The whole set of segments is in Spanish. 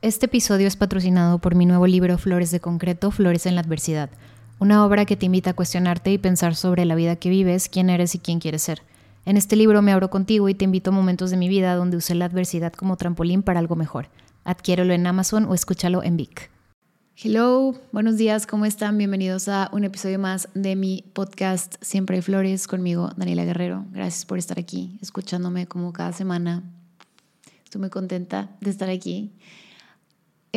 Este episodio es patrocinado por mi nuevo libro Flores de Concreto, Flores en la Adversidad, una obra que te invita a cuestionarte y pensar sobre la vida que vives, quién eres y quién quieres ser. En este libro me abro contigo y te invito a momentos de mi vida donde usé la adversidad como trampolín para algo mejor. Adquiérelo en Amazon o escúchalo en Vic. Hello, buenos días, ¿cómo están? Bienvenidos a un episodio más de mi podcast Siempre hay flores conmigo, Daniela Guerrero. Gracias por estar aquí, escuchándome como cada semana. Estoy muy contenta de estar aquí.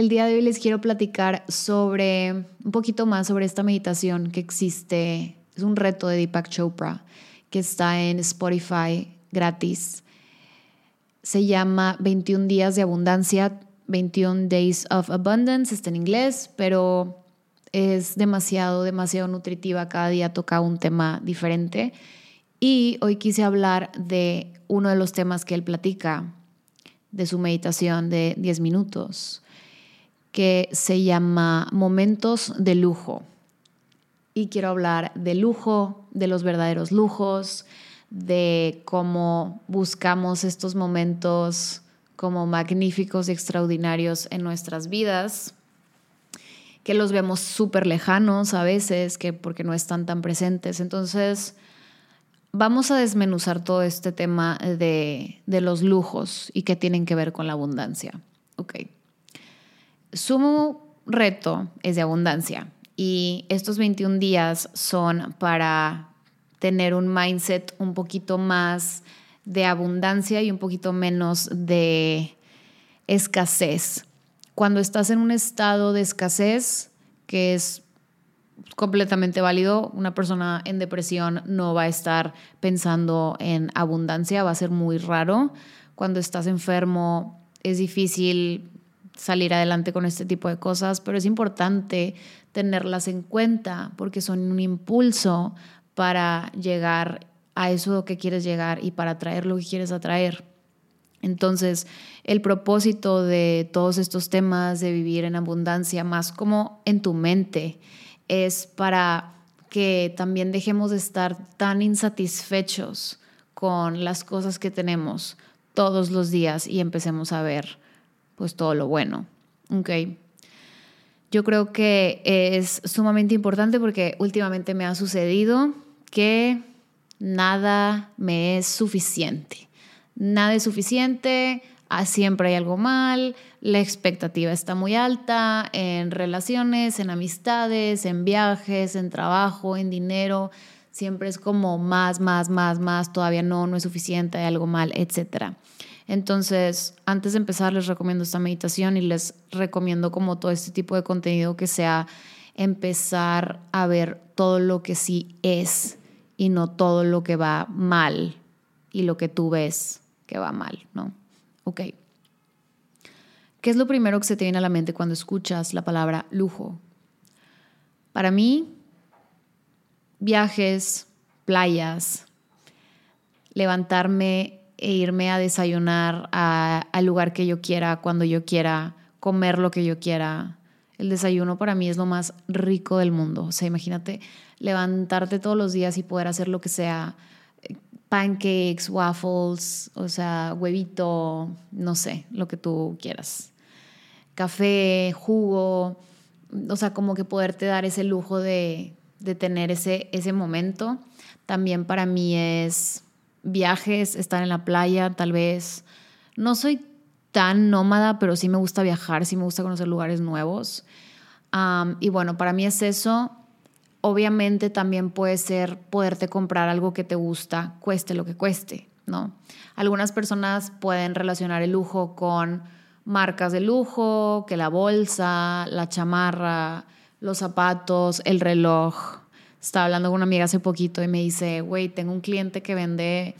El día de hoy les quiero platicar sobre un poquito más sobre esta meditación que existe. Es un reto de Deepak Chopra que está en Spotify gratis. Se llama 21 días de abundancia, 21 Days of Abundance, está en inglés, pero es demasiado, demasiado nutritiva. Cada día toca un tema diferente. Y hoy quise hablar de uno de los temas que él platica, de su meditación de 10 minutos que se llama Momentos de Lujo. Y quiero hablar de lujo, de los verdaderos lujos, de cómo buscamos estos momentos como magníficos y extraordinarios en nuestras vidas, que los vemos súper lejanos a veces, que porque no están tan presentes. Entonces, vamos a desmenuzar todo este tema de, de los lujos y que tienen que ver con la abundancia. Ok su reto es de abundancia y estos 21 días son para tener un mindset un poquito más de abundancia y un poquito menos de escasez. Cuando estás en un estado de escasez, que es completamente válido, una persona en depresión no va a estar pensando en abundancia, va a ser muy raro. Cuando estás enfermo es difícil salir adelante con este tipo de cosas, pero es importante tenerlas en cuenta porque son un impulso para llegar a eso que quieres llegar y para atraer lo que quieres atraer. Entonces, el propósito de todos estos temas de vivir en abundancia, más como en tu mente, es para que también dejemos de estar tan insatisfechos con las cosas que tenemos todos los días y empecemos a ver pues todo lo bueno. Ok. Yo creo que es sumamente importante porque últimamente me ha sucedido que nada me es suficiente. Nada es suficiente, ah, siempre hay algo mal, la expectativa está muy alta en relaciones, en amistades, en viajes, en trabajo, en dinero. Siempre es como más, más, más, más, todavía no, no es suficiente, hay algo mal, etcétera. Entonces, antes de empezar, les recomiendo esta meditación y les recomiendo como todo este tipo de contenido que sea empezar a ver todo lo que sí es y no todo lo que va mal y lo que tú ves que va mal, ¿no? Ok. ¿Qué es lo primero que se te viene a la mente cuando escuchas la palabra lujo? Para mí, viajes, playas, levantarme e irme a desayunar al lugar que yo quiera, cuando yo quiera, comer lo que yo quiera. El desayuno para mí es lo más rico del mundo. O sea, imagínate levantarte todos los días y poder hacer lo que sea, pancakes, waffles, o sea, huevito, no sé, lo que tú quieras. Café, jugo, o sea, como que poderte dar ese lujo de, de tener ese, ese momento. También para mí es viajes, estar en la playa, tal vez. No soy tan nómada, pero sí me gusta viajar, sí me gusta conocer lugares nuevos. y bueno, para mí es eso. Obviamente también puede ser poderte comprar algo que te gusta, cueste lo que cueste, ¿no? Algunas personas pueden relacionar el lujo con marcas de lujo, que la bolsa, la chamarra, los zapatos, el reloj, estaba hablando con una amiga hace poquito y me dice, güey, tengo un cliente que vende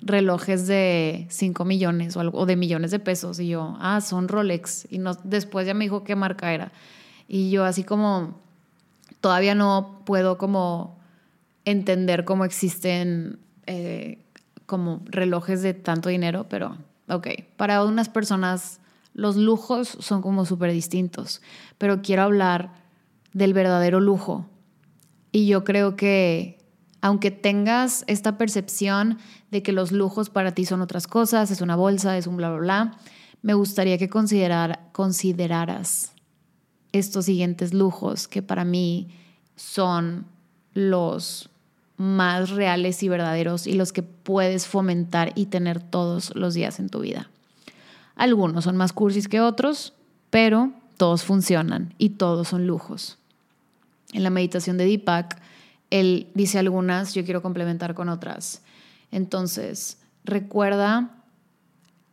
relojes de 5 millones o, algo, de millones de pesos. Y yo, ah, son Rolex. Y no, después ya me dijo qué marca era. Y yo así como, todavía no puedo como entender cómo existen eh, como relojes de tanto dinero, pero ok, para unas personas los lujos son como súper distintos, pero quiero hablar del verdadero lujo, y yo creo que aunque tengas esta percepción de que los lujos para ti son otras cosas, es una bolsa, es un bla, bla, bla, me gustaría que considerar, consideraras estos siguientes lujos que para mí son los más reales y verdaderos y los que puedes fomentar y tener todos los días en tu vida. Algunos son más cursis que otros, pero todos funcionan y todos son lujos. En la meditación de Deepak, él dice algunas, yo quiero complementar con otras. Entonces, recuerda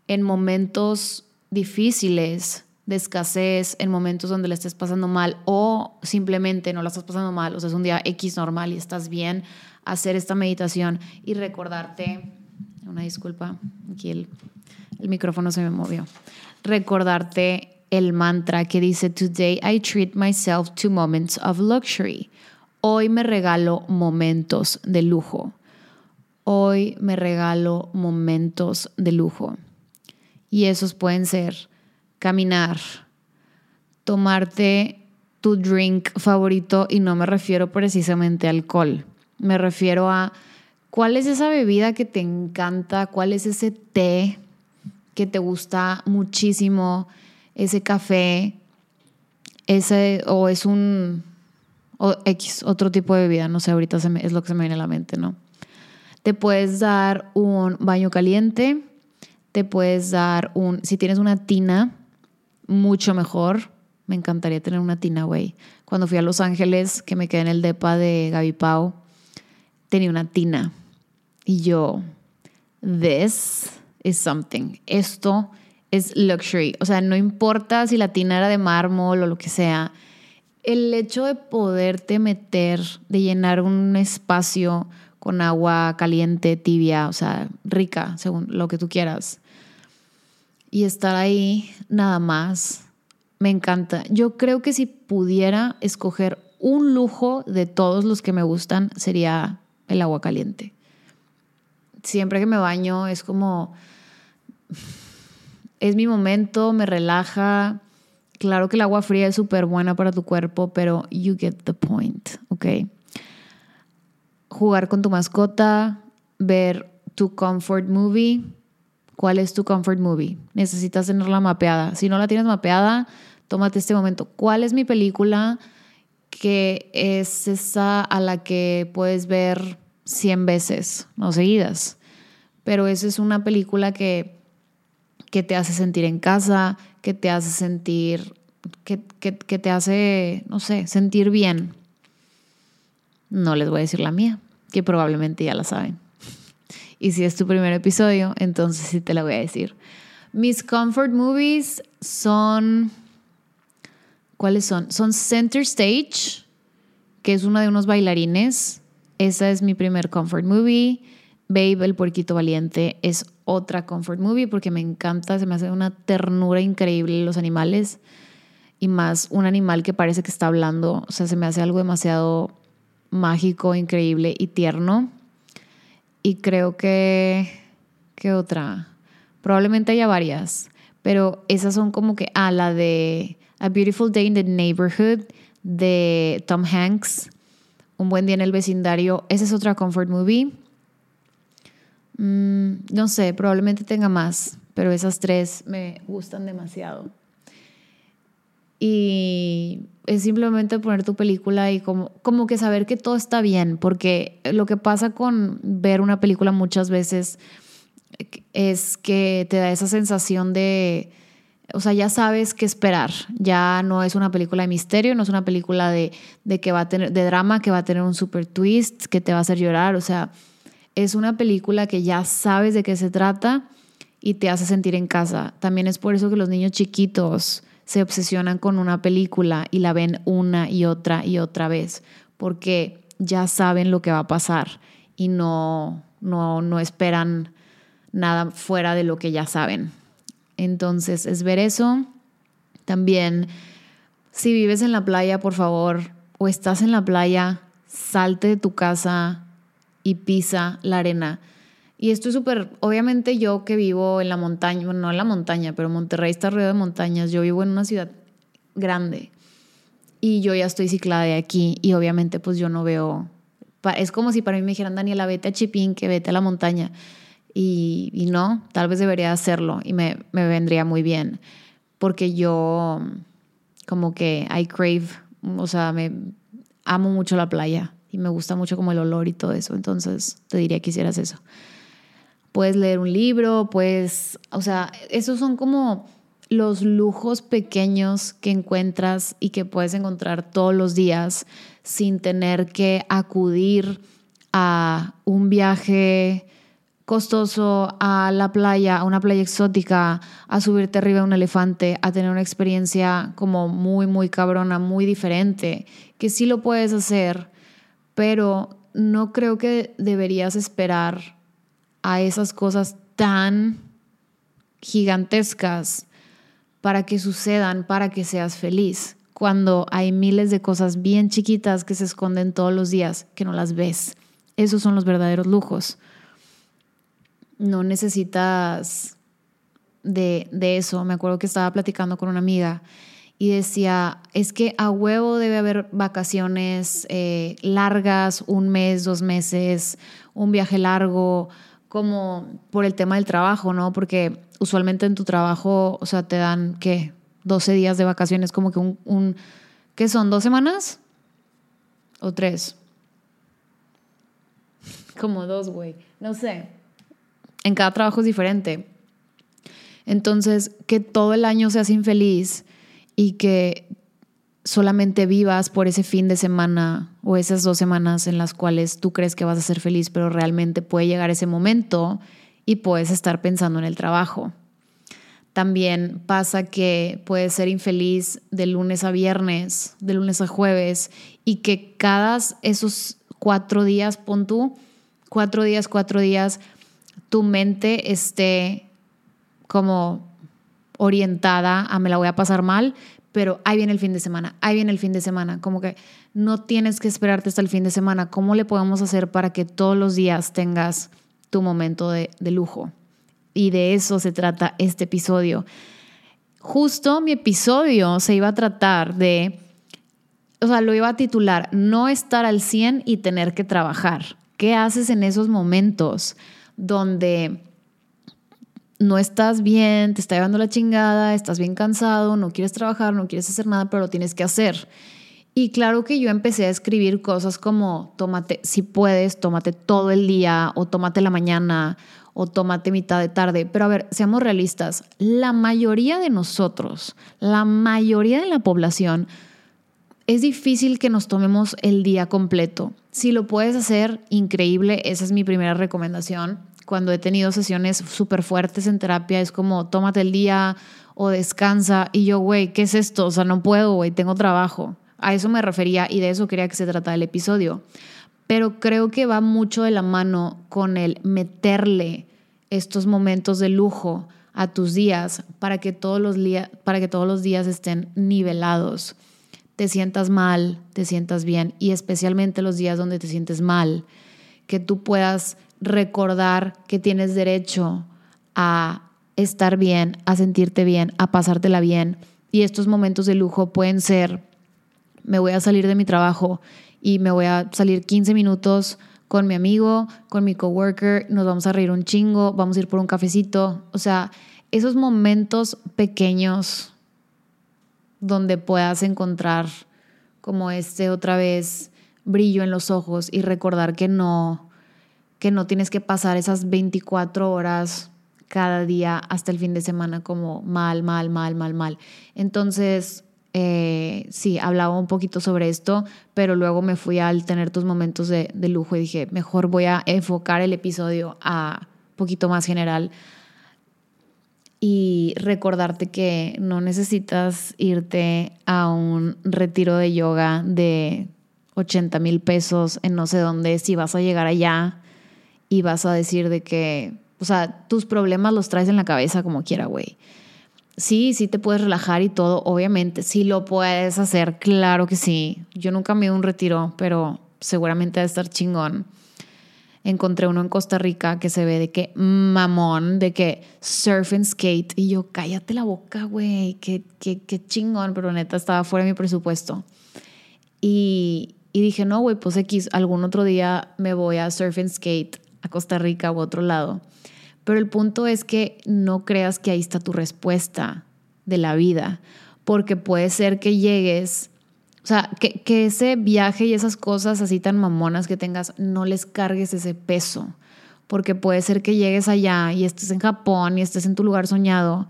en momentos difíciles de escasez, en momentos donde le estés pasando mal o simplemente no la estás pasando mal, o sea, es un día X normal y estás bien, hacer esta meditación y recordarte, una disculpa, aquí el, el micrófono se me movió, recordarte el mantra que dice, Today I treat myself to moments of luxury. Hoy me regalo momentos de lujo. Hoy me regalo momentos de lujo. Y esos pueden ser caminar, tomarte tu drink favorito y no me refiero precisamente a alcohol. Me refiero a cuál es esa bebida que te encanta, cuál es ese té que te gusta muchísimo, ese café, ese o es un o X, otro tipo de bebida, no sé, ahorita es lo que se me viene a la mente, ¿no? Te puedes dar un baño caliente, te puedes dar un, si tienes una tina, mucho mejor. Me encantaría tener una tina, güey. Cuando fui a Los Ángeles, que me quedé en el depa de Gaby Pau, tenía una tina. Y yo, this is something. Esto es luxury. O sea, no importa si la tina era de mármol o lo que sea. El hecho de poderte meter, de llenar un espacio con agua caliente, tibia, o sea, rica, según lo que tú quieras. Y estar ahí nada más, me encanta. Yo creo que si pudiera escoger un lujo de todos los que me gustan, sería el agua caliente. Siempre que me baño es como, es mi momento, me relaja. Claro que el agua fría es súper buena para tu cuerpo, pero you get the point, ¿ok? Jugar con tu mascota, ver tu comfort movie. ¿Cuál es tu comfort movie? Necesitas tenerla mapeada. Si no la tienes mapeada, tómate este momento. ¿Cuál es mi película que es esa a la que puedes ver 100 veces, no seguidas? Pero esa es una película que, que te hace sentir en casa, que te hace sentir, que, te hace, no sé, sentir bien. No les voy a decir la mía, que probablemente ya la saben. Y si es tu primer episodio, entonces sí te la voy a decir. Mis comfort movies son... ¿Cuáles son? Son Center Stage, que es una de unos bailarines. Esa es mi primer comfort movie. Babe, el puerquito valiente, es otra comfort movie porque me encanta, se me hace una ternura increíble los animales y más un animal que parece que está hablando, o sea, se me hace algo demasiado mágico, increíble y tierno. Y creo que, ¿qué otra? Probablemente haya varias, pero esas son como que, ah, la de A Beautiful Day in the Neighborhood de Tom Hanks, Un buen día en el vecindario, esa es otra comfort movie. Mm, no sé, probablemente tenga más, pero esas tres me gustan demasiado. Y es simplemente poner tu película y como, como que saber que todo está bien, porque lo que pasa con ver una película muchas veces es que te da esa sensación de, o sea, ya sabes qué esperar, ya no es una película de misterio, no es una película de, de que va a tener, de drama, que va a tener un super twist, que te va a hacer llorar, o sea, es una película que ya sabes de qué se trata y te hace sentir en casa. También es por eso que los niños chiquitos se obsesionan con una película y la ven una y otra y otra vez, porque ya saben lo que va a pasar y no, no, no esperan nada fuera de lo que ya saben. Entonces, es ver eso. También, si vives en la playa, por favor, o estás en la playa, salte de tu casa y pisa la arena. Y esto es súper, obviamente yo que vivo en la montaña, bueno, no en la montaña, pero Monterrey está rodeado de montañas, yo vivo en una ciudad grande y yo ya estoy ciclada de aquí y obviamente pues yo no veo, es como si para mí me dijeran, Daniela, vete a Chipín, que vete a la montaña. Y, no, tal vez debería hacerlo y me, me vendría muy bien. Porque yo como que I crave, o sea, me amo mucho la playa y me gusta mucho como el olor y todo eso. Entonces te diría que hicieras eso. Puedes leer un libro, puedes, o sea, esos son como los lujos pequeños que encuentras y que puedes encontrar todos los días sin tener que acudir a un viaje costoso a la playa, a una playa exótica, a subirte arriba de un elefante, a tener una experiencia como muy, muy cabrona, muy diferente, que sí lo puedes hacer, pero no creo que deberías esperar a esas cosas tan gigantescas para que sucedan, para que seas feliz, cuando hay miles de cosas bien chiquitas que se esconden todos los días que no las ves. Esos son los verdaderos lujos. No necesitas de, eso. Me acuerdo que estaba platicando con una amiga y decía, es que a huevo debe haber vacaciones eh, largas, un mes, dos meses, un viaje largo, como por el tema del trabajo, ¿no? Porque usualmente en tu trabajo, o sea, te dan, ¿qué? 12 días de vacaciones, como que un, un ¿qué son? ¿Dos semanas? ¿O tres? Como dos, güey. No sé. En cada trabajo es diferente. Entonces, que todo el año seas infeliz y que solamente vivas por ese fin de semana o esas dos semanas en las cuales tú crees que vas a ser feliz, pero realmente puede llegar ese momento y puedes estar pensando en el trabajo. También pasa que puedes ser infeliz de lunes a viernes, de lunes a jueves, y que cada esos cuatro días, pon tú, cuatro días, cuatro días, tu mente esté como orientada a me la voy a pasar mal, pero ahí viene el fin de semana, ahí viene el fin de semana, como que no tienes que esperarte hasta el fin de semana. ¿Cómo le podemos hacer para que todos los días tengas tu momento de, lujo? Y de eso se trata este episodio. Justo mi episodio se iba a tratar de, o sea, lo iba a titular, no estar al 100 y tener que trabajar. ¿Qué haces en esos momentos donde no estás bien, te está llevando la chingada, estás bien cansado, no quieres trabajar, no quieres hacer nada, pero lo tienes que hacer. Y claro que yo empecé a escribir cosas como, tómate, si puedes, tómate todo el día, o tómate la mañana, o tómate mitad de tarde. Pero a ver, seamos realistas, la mayoría de nosotros, la mayoría de la población, es difícil que nos tomemos el día completo. Si lo puedes hacer, increíble, esa es mi primera recomendación cuando he tenido sesiones súper fuertes en terapia, es como, tómate el día o descansa. Y yo, güey, ¿qué es esto? O sea, no puedo, güey, tengo trabajo. A eso me refería y de eso quería que se tratara el episodio. Pero creo que va mucho de la mano con el meterle estos momentos de lujo a tus días para que todos los, para que todos los días estén nivelados. Te sientas mal, te sientas bien y especialmente los días donde te sientes mal, que tú puedas recordar que tienes derecho a estar bien, a sentirte bien, a pasártela bien. Y estos momentos de lujo pueden ser, me voy a salir de mi trabajo y me voy a salir 15 minutos con mi amigo, con mi coworker, nos vamos a reír un chingo, vamos a ir por un cafecito. O sea, esos momentos pequeños donde puedas encontrar como este otra vez brillo en los ojos y recordar que no, que no tienes que pasar esas 24 horas cada día hasta el fin de semana como mal, mal, mal, mal, mal. Entonces, eh, sí, hablaba un poquito sobre esto, pero luego me fui al tener tus momentos de, de lujo y dije, mejor voy a enfocar el episodio a poquito más general y recordarte que no necesitas irte a un retiro de yoga de 80 mil pesos en no sé dónde si vas a llegar allá y vas a decir de que, o sea, tus problemas los traes en la cabeza como quiera, güey. Sí, sí te puedes relajar y todo, obviamente, sí lo puedes hacer, claro que sí. Yo nunca me he un retiro, pero seguramente va a estar chingón. Encontré uno en Costa Rica que se ve de que mamón, de que surf and skate. Y yo, cállate la boca, güey, qué, qué, qué chingón, pero neta estaba fuera de mi presupuesto. Y, y dije, no, güey, pues X, algún otro día me voy a surf and skate a Costa Rica u otro lado. Pero el punto es que no creas que ahí está tu respuesta de la vida, porque puede ser que llegues, o sea, que, que ese viaje y esas cosas así tan mamonas que tengas, no les cargues ese peso, porque puede ser que llegues allá y estés en Japón y estés en tu lugar soñado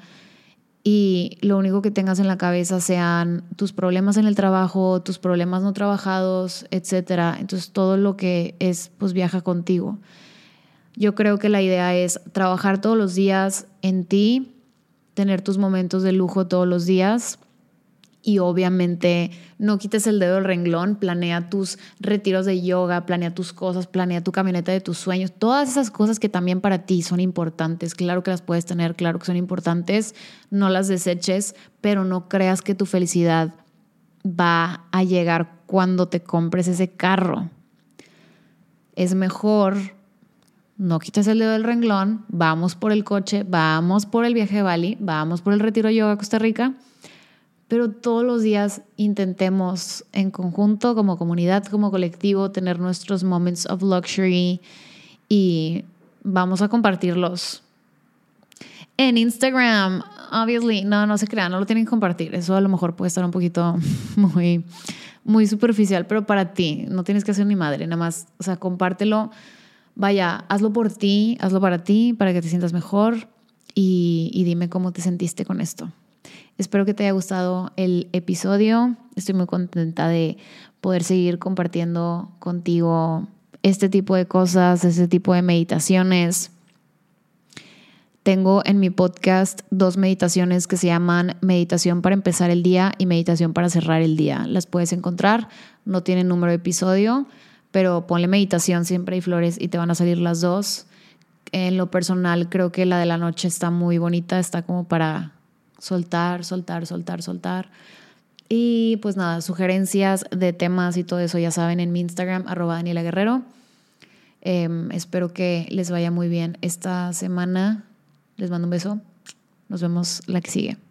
y lo único que tengas en la cabeza sean tus problemas en el trabajo, tus problemas no trabajados, etc. Entonces todo lo que es, pues viaja contigo. Yo creo que la idea es trabajar todos los días en ti, tener tus momentos de lujo todos los días y obviamente no quites el dedo del renglón, planea tus retiros de yoga, planea tus cosas, planea tu camioneta de tus sueños, todas esas cosas que también para ti son importantes, claro que las puedes tener, claro que son importantes, no las deseches, pero no creas que tu felicidad va a llegar cuando te compres ese carro. Es mejor no quites el dedo del renglón, vamos por el coche, vamos por el viaje a Bali, vamos por el retiro yoga a Costa Rica pero todos los días intentemos en conjunto, como comunidad, como colectivo, tener nuestros moments of luxury y vamos a compartirlos. En Instagram, obviously, no, no se crean, no lo tienen que compartir. Eso a lo mejor puede estar un poquito muy, muy superficial, pero para ti, no tienes que hacer ni madre, nada más, o sea, compártelo. Vaya, hazlo por ti, hazlo para ti, para que te sientas mejor y, y dime cómo te sentiste con esto. Espero que te haya gustado el episodio. Estoy muy contenta de poder seguir compartiendo contigo este tipo de cosas, este tipo de meditaciones. Tengo en mi podcast dos meditaciones que se llaman meditación para empezar el día y meditación para cerrar el día. Las puedes encontrar, no tienen número de episodio, pero ponle meditación, siempre hay flores y te van a salir las dos. En lo personal creo que la de la noche está muy bonita, está como para soltar, soltar, soltar, soltar. Y pues nada, sugerencias de temas y todo eso ya saben en mi Instagram, arroba Daniela Guerrero. Em, espero que les vaya muy bien esta semana. Les mando un beso. Nos vemos la que sigue.